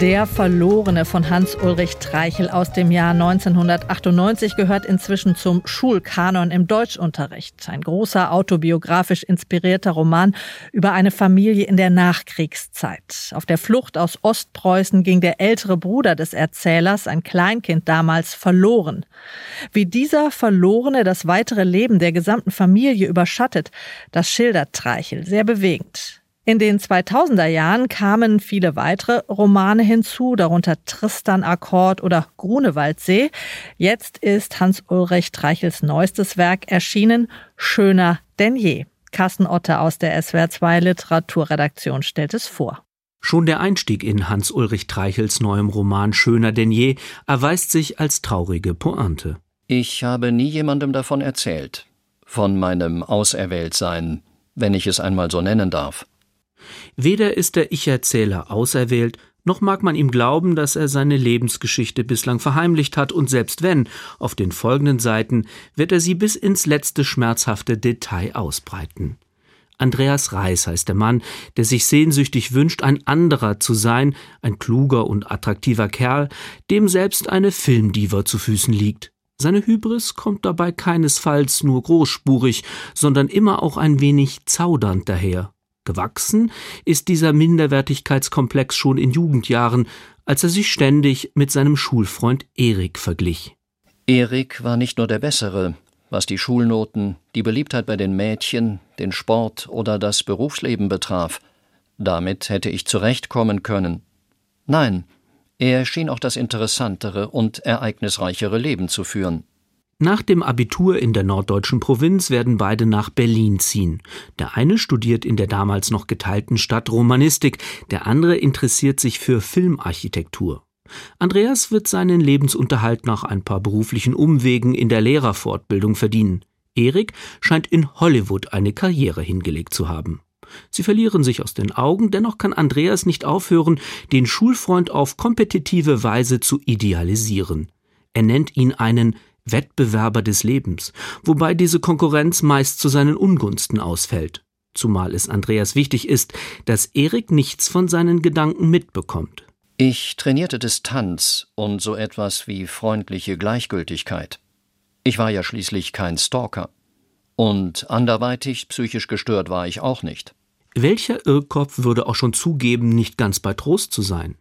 B: Der Verlorene von Hans-Ulrich Treichel aus dem Jahr 1998 gehört inzwischen zum Schulkanon im Deutschunterricht. Ein großer autobiografisch inspirierter Roman über eine Familie in der Nachkriegszeit. Auf der Flucht aus Ostpreußen ging der ältere Bruder des Erzählers, ein Kleinkind damals, verloren. Wie dieser Verlorene das weitere Leben der gesamten Familie überschattet, das schildert Treichel sehr bewegend. In den 2000er Jahren kamen viele weitere Romane hinzu, darunter Tristan Akkord oder Grunewaldsee. Jetzt ist Hans-Ulrich Treichels neuestes Werk erschienen, Schöner denn je. Carsten Otte aus der SWR2 Literaturredaktion stellt es vor.
D: Schon der Einstieg in Hans-Ulrich Treichels neuem Roman Schöner denn je erweist sich als traurige Pointe.
M: Ich habe nie jemandem davon erzählt, von meinem Auserwähltsein, wenn ich es einmal so nennen darf.
D: Weder ist der Ich-Erzähler auserwählt, noch mag man ihm glauben, dass er seine Lebensgeschichte bislang verheimlicht hat, und selbst wenn, auf den folgenden Seiten wird er sie bis ins letzte schmerzhafte Detail ausbreiten. Andreas Reis heißt der Mann, der sich sehnsüchtig wünscht, ein anderer zu sein, ein kluger und attraktiver Kerl, dem selbst eine Filmdiva zu Füßen liegt. Seine Hybris kommt dabei keinesfalls nur großspurig, sondern immer auch ein wenig zaudernd daher. Gewachsen ist dieser Minderwertigkeitskomplex schon in Jugendjahren, als er sich ständig mit seinem Schulfreund Erik verglich.
M: Erik war nicht nur der Bessere, was die Schulnoten, die Beliebtheit bei den Mädchen, den Sport oder das Berufsleben betraf. Damit hätte ich zurechtkommen können. Nein, er schien auch das interessantere und ereignisreichere Leben zu führen.
D: Nach dem Abitur in der norddeutschen Provinz werden beide nach Berlin ziehen. Der eine studiert in der damals noch geteilten Stadt Romanistik, der andere interessiert sich für Filmarchitektur. Andreas wird seinen Lebensunterhalt nach ein paar beruflichen Umwegen in der Lehrerfortbildung verdienen. Erik scheint in Hollywood eine Karriere hingelegt zu haben. Sie verlieren sich aus den Augen, dennoch kann Andreas nicht aufhören, den Schulfreund auf kompetitive Weise zu idealisieren. Er nennt ihn einen Wettbewerber des Lebens, wobei diese Konkurrenz meist zu seinen Ungunsten ausfällt, zumal es Andreas wichtig ist, dass Erik nichts von seinen Gedanken mitbekommt.
M: Ich trainierte Distanz und so etwas wie freundliche Gleichgültigkeit. Ich war ja schließlich kein Stalker. Und anderweitig psychisch gestört war ich auch nicht.
D: Welcher Irrkopf würde auch schon zugeben, nicht ganz bei Trost zu sein?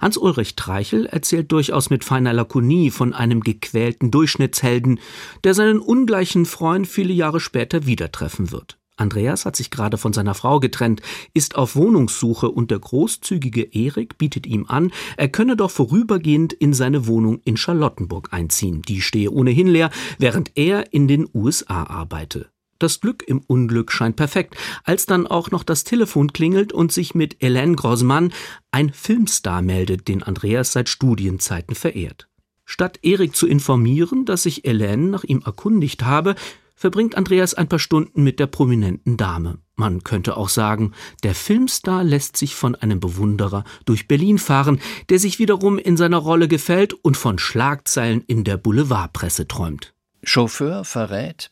D: Hans-Ulrich Treichel erzählt durchaus mit feiner Lakonie von einem gequälten Durchschnittshelden, der seinen ungleichen Freund viele Jahre später wieder treffen wird. Andreas hat sich gerade von seiner Frau getrennt, ist auf Wohnungssuche und der großzügige Erik bietet ihm an, er könne doch vorübergehend in seine Wohnung in Charlottenburg einziehen. Die stehe ohnehin leer, während er in den USA arbeite. Das Glück im Unglück scheint perfekt, als dann auch noch das Telefon klingelt und sich mit Hélène Grossmann ein Filmstar meldet, den Andreas seit Studienzeiten verehrt. Statt Erik zu informieren, dass sich Hélène nach ihm erkundigt habe, verbringt Andreas ein paar Stunden mit der prominenten Dame. Man könnte auch sagen, der Filmstar lässt sich von einem Bewunderer durch Berlin fahren, der sich wiederum in seiner Rolle gefällt und von Schlagzeilen in der Boulevardpresse träumt.
M: Chauffeur verrät,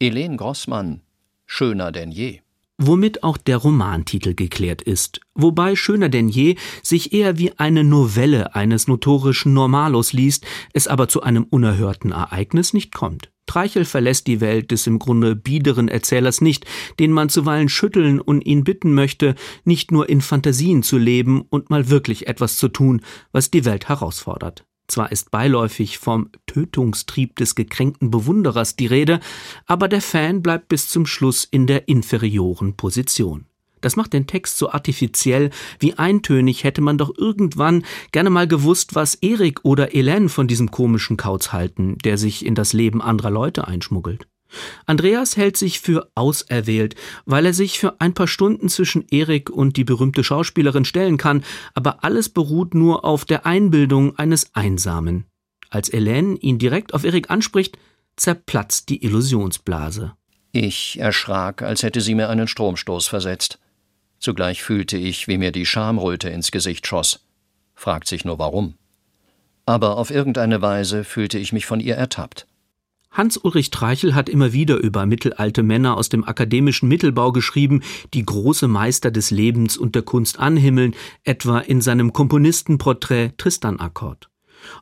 M: Helene Grossmann, schöner denn je.
D: Womit auch der Romantitel geklärt ist, wobei Schöner denn je sich eher wie eine Novelle eines notorischen Normalos liest, es aber zu einem unerhörten Ereignis nicht kommt. Treichel verlässt die Welt des im Grunde biederen Erzählers nicht, den man zuweilen schütteln und ihn bitten möchte, nicht nur in Fantasien zu leben und mal wirklich etwas zu tun, was die Welt herausfordert. Zwar ist beiläufig vom Tötungstrieb des gekränkten Bewunderers die Rede, aber der Fan bleibt bis zum Schluss in der inferioren Position. Das macht den Text so artifiziell wie eintönig hätte man doch irgendwann gerne mal gewusst, was Erik oder Hélène von diesem komischen Kauz halten, der sich in das Leben anderer Leute einschmuggelt. Andreas hält sich für auserwählt, weil er sich für ein paar Stunden zwischen Erik und die berühmte Schauspielerin stellen kann, aber alles beruht nur auf der Einbildung eines Einsamen. Als Hélène ihn direkt auf Erik anspricht, zerplatzt die Illusionsblase.
M: Ich erschrak, als hätte sie mir einen Stromstoß versetzt. Zugleich fühlte ich, wie mir die Schamröte ins Gesicht schoss. Fragt sich nur warum. Aber auf irgendeine Weise fühlte ich mich von ihr ertappt.
D: Hans-Ulrich Treichel hat immer wieder über mittelalte Männer aus dem akademischen Mittelbau geschrieben, die große Meister des Lebens und der Kunst anhimmeln, etwa in seinem Komponistenporträt Tristan Akkord.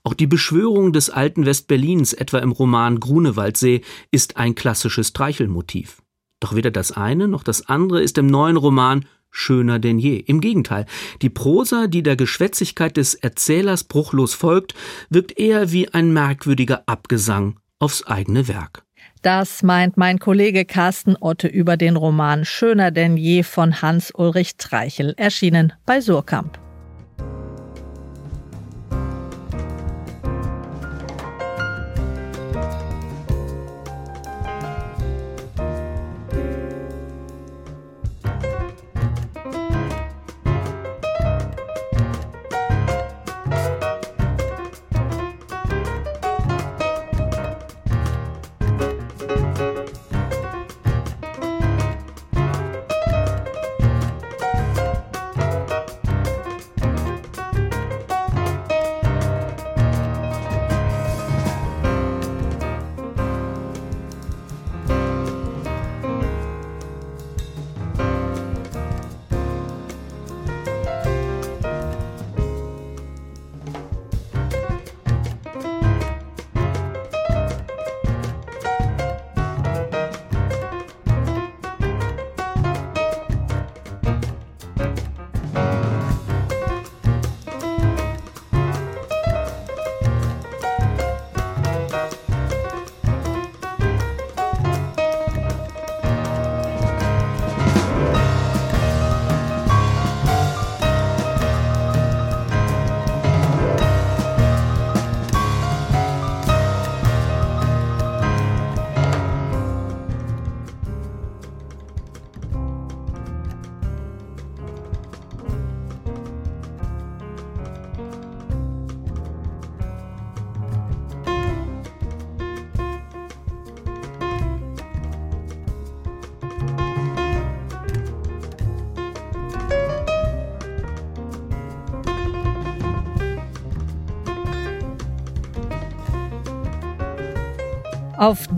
D: Auch die Beschwörung des alten Westberlins, etwa im Roman Grunewaldsee, ist ein klassisches Treichelmotiv. Doch weder das eine noch das andere ist im neuen Roman schöner denn je. Im Gegenteil, die Prosa, die der Geschwätzigkeit des Erzählers bruchlos folgt, wirkt eher wie ein merkwürdiger Abgesang aufs eigene Werk.
B: Das meint mein Kollege Carsten Otte über den Roman Schöner denn je von Hans-Ulrich Treichel, erschienen bei Surkamp.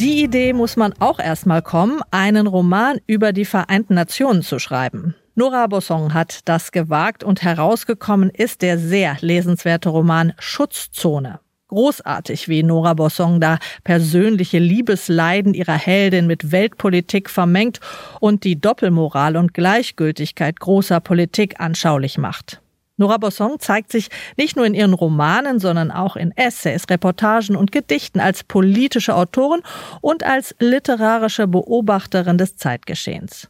B: Die Idee muss man auch erstmal kommen, einen Roman über die Vereinten Nationen zu schreiben. Nora Bossong hat das gewagt und herausgekommen ist der sehr lesenswerte Roman Schutzzone. Großartig, wie Nora Bossong da persönliche Liebesleiden ihrer Heldin mit Weltpolitik vermengt und die Doppelmoral und Gleichgültigkeit großer Politik anschaulich macht. Nora Bossong zeigt sich nicht nur in ihren Romanen, sondern auch in Essays, Reportagen und Gedichten als politische Autorin und als literarische Beobachterin des Zeitgeschehens.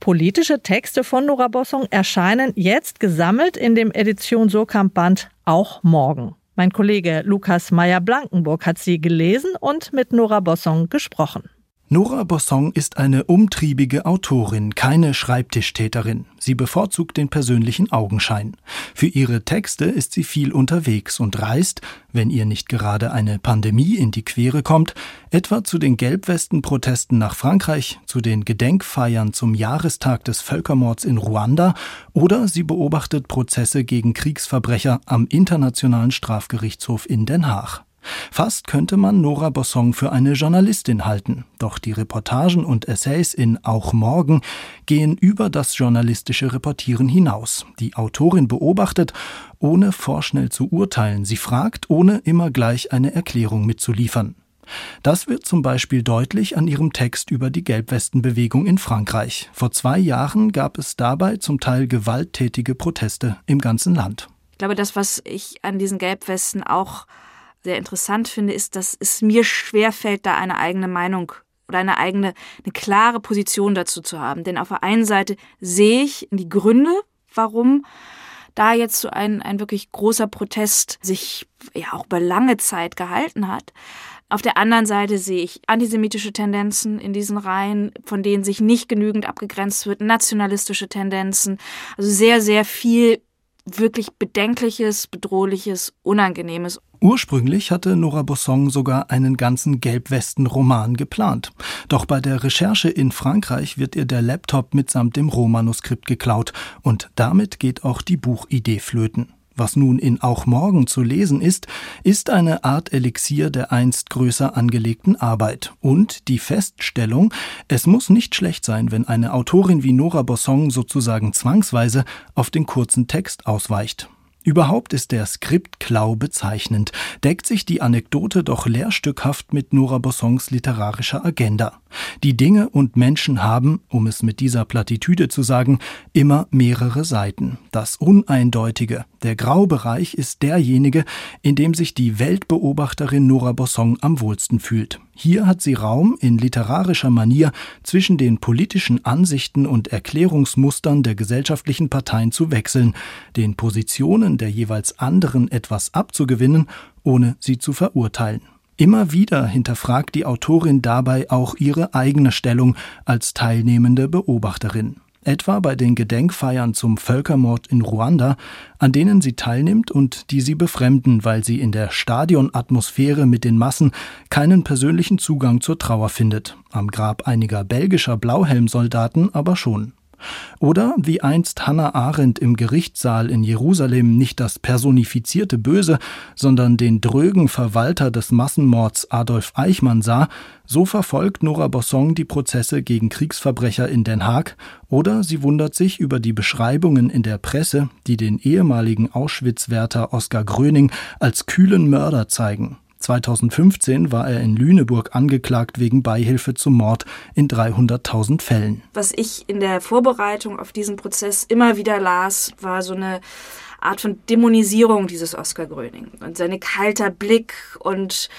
B: Politische Texte von Nora Bossong erscheinen jetzt gesammelt in dem Edition Surkamp Band Auch morgen. Mein Kollege Lukas Meyer-Blankenburg hat sie gelesen und mit Nora Bossong gesprochen.
N: Nora Bossong ist eine umtriebige Autorin, keine Schreibtischtäterin. Sie bevorzugt den persönlichen Augenschein. Für ihre Texte ist sie viel unterwegs und reist, wenn ihr nicht gerade eine Pandemie in die Quere kommt, etwa zu den Gelbwesten-Protesten nach Frankreich, zu den Gedenkfeiern zum Jahrestag des Völkermords in Ruanda oder sie beobachtet Prozesse gegen Kriegsverbrecher am Internationalen Strafgerichtshof in Den Haag. Fast könnte man Nora Bossong für eine Journalistin halten, doch die Reportagen und Essays in Auch Morgen gehen über das journalistische Reportieren hinaus. Die Autorin beobachtet, ohne vorschnell zu urteilen, sie fragt, ohne immer gleich eine Erklärung mitzuliefern. Das wird zum Beispiel deutlich an ihrem Text über die Gelbwestenbewegung in Frankreich. Vor zwei Jahren gab es dabei zum Teil gewalttätige Proteste im ganzen Land.
O: Ich glaube, das, was ich an diesen Gelbwesten auch sehr interessant finde, ist, dass es mir schwerfällt, da eine eigene Meinung oder eine eigene, eine klare Position dazu zu haben. Denn auf der einen Seite sehe ich die Gründe, warum da jetzt so ein, ein wirklich großer Protest sich ja auch über lange Zeit gehalten hat. Auf der anderen Seite sehe ich antisemitische Tendenzen in diesen Reihen, von denen sich nicht genügend abgegrenzt wird, nationalistische Tendenzen, also sehr, sehr viel wirklich Bedenkliches, Bedrohliches, Unangenehmes.
N: Ursprünglich hatte Nora Bossong sogar einen ganzen Gelbwesten-Roman geplant. Doch bei der Recherche in Frankreich wird ihr der Laptop mitsamt dem Rohmanuskript geklaut und damit geht auch die Buchidee flöten. Was nun in Auch Morgen zu lesen ist, ist eine Art Elixier der einst größer angelegten Arbeit und die Feststellung, es muss nicht schlecht sein, wenn eine Autorin wie Nora Bossong sozusagen zwangsweise auf den kurzen Text ausweicht. Überhaupt ist der Skriptklau bezeichnend, deckt sich die Anekdote doch lehrstückhaft mit Nora Bossons literarischer Agenda. Die Dinge und Menschen haben, um es mit dieser Plattitüde zu sagen, immer mehrere Seiten. Das Uneindeutige, der Graubereich ist derjenige, in dem sich die Weltbeobachterin Nora Bosson am wohlsten fühlt. Hier hat sie Raum, in literarischer Manier zwischen den politischen Ansichten und Erklärungsmustern der gesellschaftlichen Parteien zu wechseln, den Positionen der jeweils anderen etwas abzugewinnen, ohne sie zu verurteilen. Immer wieder hinterfragt die Autorin dabei auch ihre eigene Stellung als teilnehmende Beobachterin etwa bei den Gedenkfeiern zum Völkermord in Ruanda, an denen sie teilnimmt und die sie befremden, weil sie in der Stadionatmosphäre mit den Massen keinen persönlichen Zugang zur Trauer findet, am Grab einiger belgischer Blauhelmsoldaten aber schon. Oder wie einst Hannah Arendt im Gerichtssaal in Jerusalem nicht das personifizierte Böse, sondern den drögen Verwalter des Massenmords Adolf Eichmann sah, so verfolgt Nora Bossong die Prozesse gegen Kriegsverbrecher in Den Haag oder sie wundert sich über die Beschreibungen in der Presse, die den ehemaligen Auschwitz-Wärter Oskar Gröning als kühlen Mörder zeigen. 2015 war er in Lüneburg angeklagt wegen Beihilfe zum Mord in 300.000 Fällen.
O: Was ich in der Vorbereitung auf diesen Prozess immer wieder las, war so eine Art von Dämonisierung dieses Oskar Gröning und sein kalter Blick und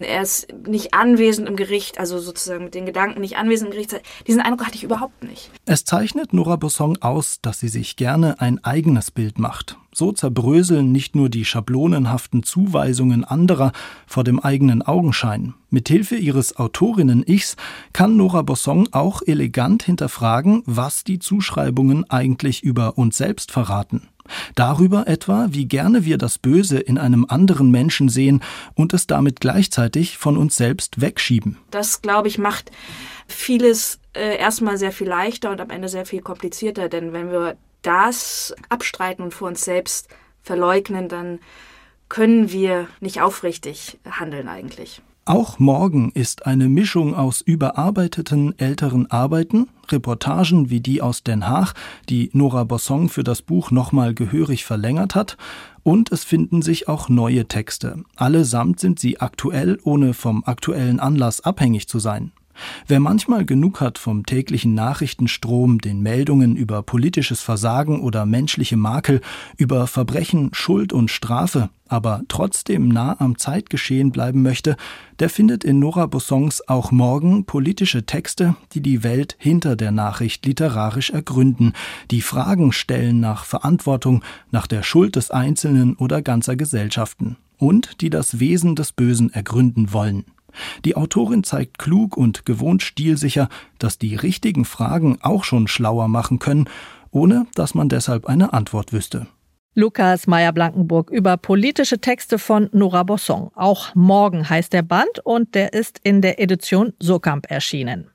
O: er ist nicht anwesend im Gericht, also sozusagen mit den Gedanken nicht anwesend im Gericht. Diesen Eindruck hatte ich überhaupt nicht.
N: Es zeichnet Nora Bossong aus, dass sie sich gerne ein eigenes Bild macht. So zerbröseln nicht nur die schablonenhaften Zuweisungen anderer vor dem eigenen Augenschein. Mithilfe ihres Autorinnen-Ichs kann Nora Bossong auch elegant hinterfragen, was die Zuschreibungen eigentlich über uns selbst verraten. Darüber etwa, wie gerne wir das Böse in einem anderen Menschen sehen und es damit gleichzeitig von uns selbst wegschieben.
O: Das, glaube ich, macht vieles äh, erstmal sehr viel leichter und am Ende sehr viel komplizierter, denn wenn wir das abstreiten und vor uns selbst verleugnen, dann können wir nicht aufrichtig handeln eigentlich.
N: Auch Morgen ist eine Mischung aus überarbeiteten älteren Arbeiten, Reportagen wie die aus Den Haag, die Nora Bossong für das Buch nochmal gehörig verlängert hat, und es finden sich auch neue Texte. Allesamt sind sie aktuell, ohne vom aktuellen Anlass abhängig zu sein. Wer manchmal genug hat vom täglichen Nachrichtenstrom, den Meldungen über politisches Versagen oder menschliche Makel, über Verbrechen, Schuld und Strafe, aber trotzdem nah am Zeitgeschehen bleiben möchte, der findet in Nora Bossons auch morgen politische Texte, die die Welt hinter der Nachricht literarisch ergründen, die Fragen stellen nach Verantwortung, nach der Schuld des Einzelnen oder ganzer Gesellschaften und die das Wesen des Bösen ergründen wollen. Die Autorin zeigt klug und gewohnt stilsicher, dass die richtigen Fragen auch schon schlauer machen können, ohne dass man deshalb eine Antwort wüsste.
B: Lukas Meyer-Blankenburg über politische Texte von Nora Bosson. Auch morgen heißt der Band und der ist in der Edition Sokamp erschienen.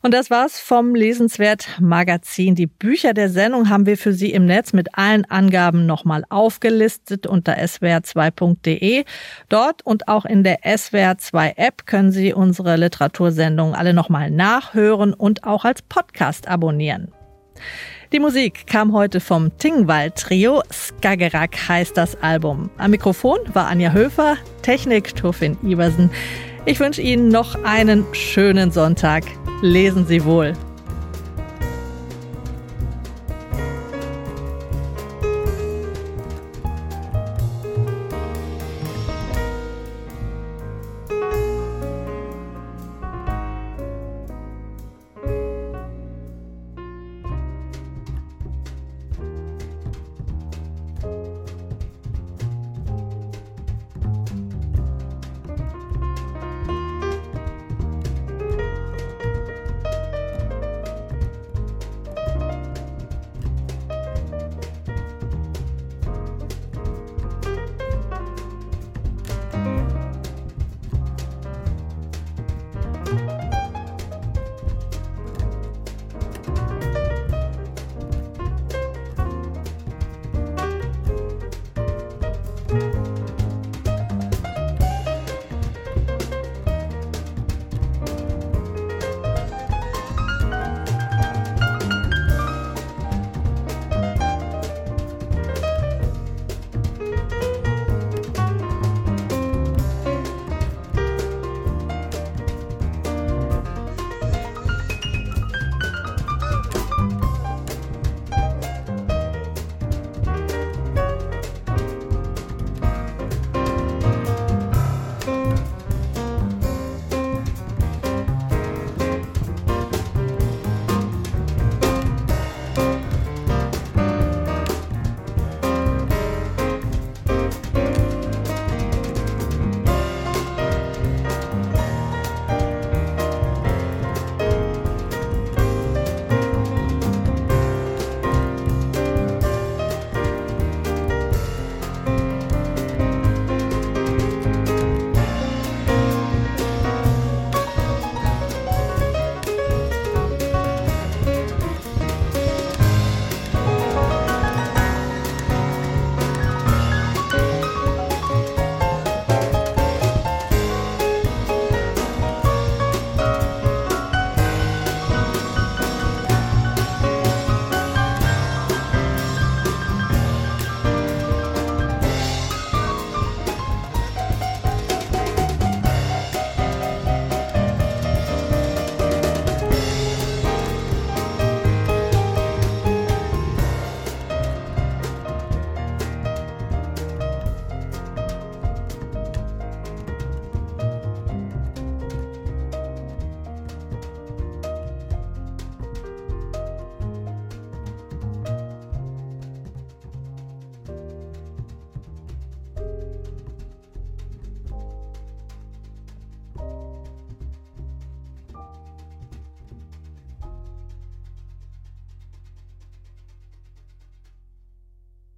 B: Und das war's vom Lesenswert Magazin. Die Bücher der Sendung haben wir für Sie im Netz mit allen Angaben nochmal aufgelistet unter swr2.de. Dort und auch in der SWR2 App können Sie unsere Literatursendungen alle nochmal nachhören und auch als Podcast abonnieren. Die Musik kam heute vom Tingwald Trio. Skagerrak heißt das Album. Am Mikrofon war Anja Höfer, Technik Tuffin Iversen. Ich wünsche Ihnen noch einen schönen Sonntag. Lesen Sie wohl.